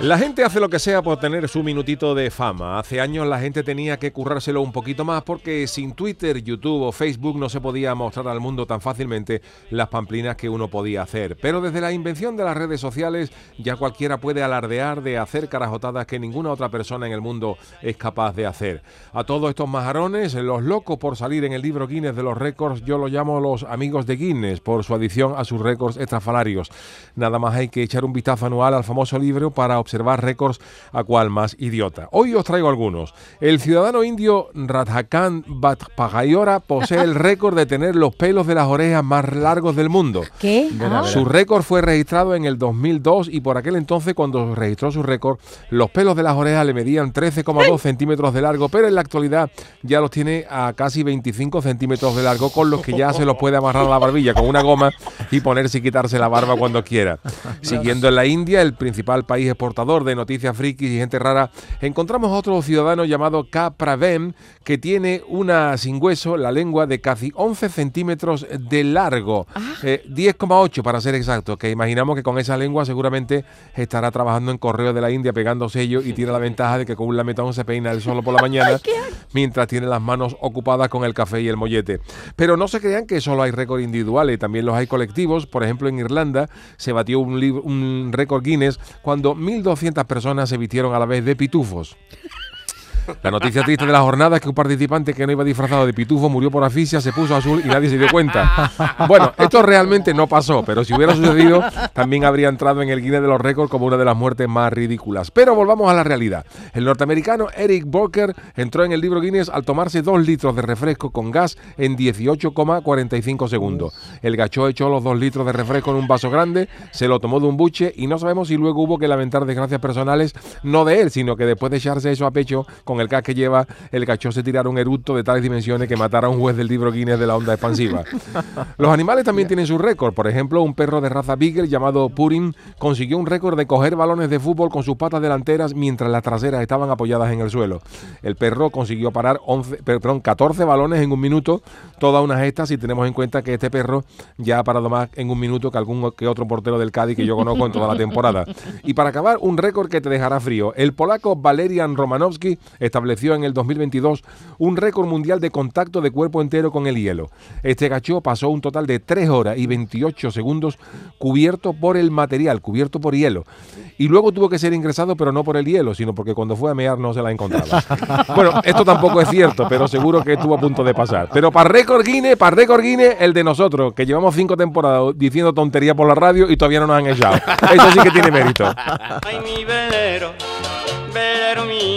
La gente hace lo que sea por tener su minutito de fama. Hace años la gente tenía que currárselo un poquito más porque sin Twitter, YouTube o Facebook no se podía mostrar al mundo tan fácilmente las pamplinas que uno podía hacer. Pero desde la invención de las redes sociales ya cualquiera puede alardear de hacer carajotadas que ninguna otra persona en el mundo es capaz de hacer. A todos estos majarones, los locos por salir en el libro Guinness de los récords, yo lo llamo los amigos de Guinness por su adición a sus récords estrafalarios Nada más hay que echar un vistazo anual al famoso libro para observar récords a cual más idiota. Hoy os traigo algunos. El ciudadano indio Radhakan Bhatpagayora posee el récord de tener los pelos de las orejas más largos del mundo. ¿Qué? Su récord fue registrado en el 2002 y por aquel entonces cuando registró su récord los pelos de las orejas le medían 13,2 centímetros de largo, pero en la actualidad ya los tiene a casi 25 centímetros de largo con los que ya se los puede amarrar a la barbilla con una goma y ponerse y quitarse la barba cuando quiera. Siguiendo en la India, el principal país exportador de noticias frikis y gente rara, encontramos a otro ciudadano llamado Kapravem que tiene una sin hueso, la lengua de casi 11 centímetros de largo, 10,8 para ser exacto, que imaginamos que con esa lengua seguramente estará trabajando en correo de la India pegando sellos y tiene la ventaja de que con un lametón se peina el solo por la mañana mientras tiene las manos ocupadas con el café y el mollete. Pero no se crean que solo hay récords individuales, también los hay colectivos, por ejemplo en Irlanda se batió un, un récord Guinness cuando 1.200 personas se vistieron a la vez de pitufos. La noticia triste de la jornada es que un participante que no iba disfrazado de pitufo murió por asfixia, se puso azul y nadie se dio cuenta. Bueno, esto realmente no pasó, pero si hubiera sucedido, también habría entrado en el Guinness de los récords como una de las muertes más ridículas. Pero volvamos a la realidad. El norteamericano Eric Borker entró en el libro Guinness al tomarse dos litros de refresco con gas en 18,45 segundos. El gacho echó los dos litros de refresco en un vaso grande, se lo tomó de un buche y no sabemos si luego hubo que lamentar desgracias personales, no de él, sino que después de echarse eso a pecho con con el gas que lleva, el cachorro se tirara un eructo de tales dimensiones que matara a un juez del libro Guinness de la onda expansiva. Los animales también tienen su récord. Por ejemplo, un perro de raza Beagle llamado Purin consiguió un récord de coger balones de fútbol con sus patas delanteras mientras las traseras estaban apoyadas en el suelo. El perro consiguió parar 11, perdón, 14 balones en un minuto, toda una gesta si tenemos en cuenta que este perro ya ha parado más en un minuto que algún que otro portero del Cádiz que yo conozco en toda la temporada. Y para acabar, un récord que te dejará frío. El polaco Valerian Romanowski estableció en el 2022 un récord mundial de contacto de cuerpo entero con el hielo. Este gacho pasó un total de 3 horas y 28 segundos cubierto por el material, cubierto por hielo. Y luego tuvo que ser ingresado, pero no por el hielo, sino porque cuando fue a mear no se la encontraba. bueno, esto tampoco es cierto, pero seguro que estuvo a punto de pasar. Pero para récord Guinness, para récord Guinness, el de nosotros, que llevamos cinco temporadas diciendo tontería por la radio y todavía no nos han echado. Eso sí que tiene mérito. Ay, mi velero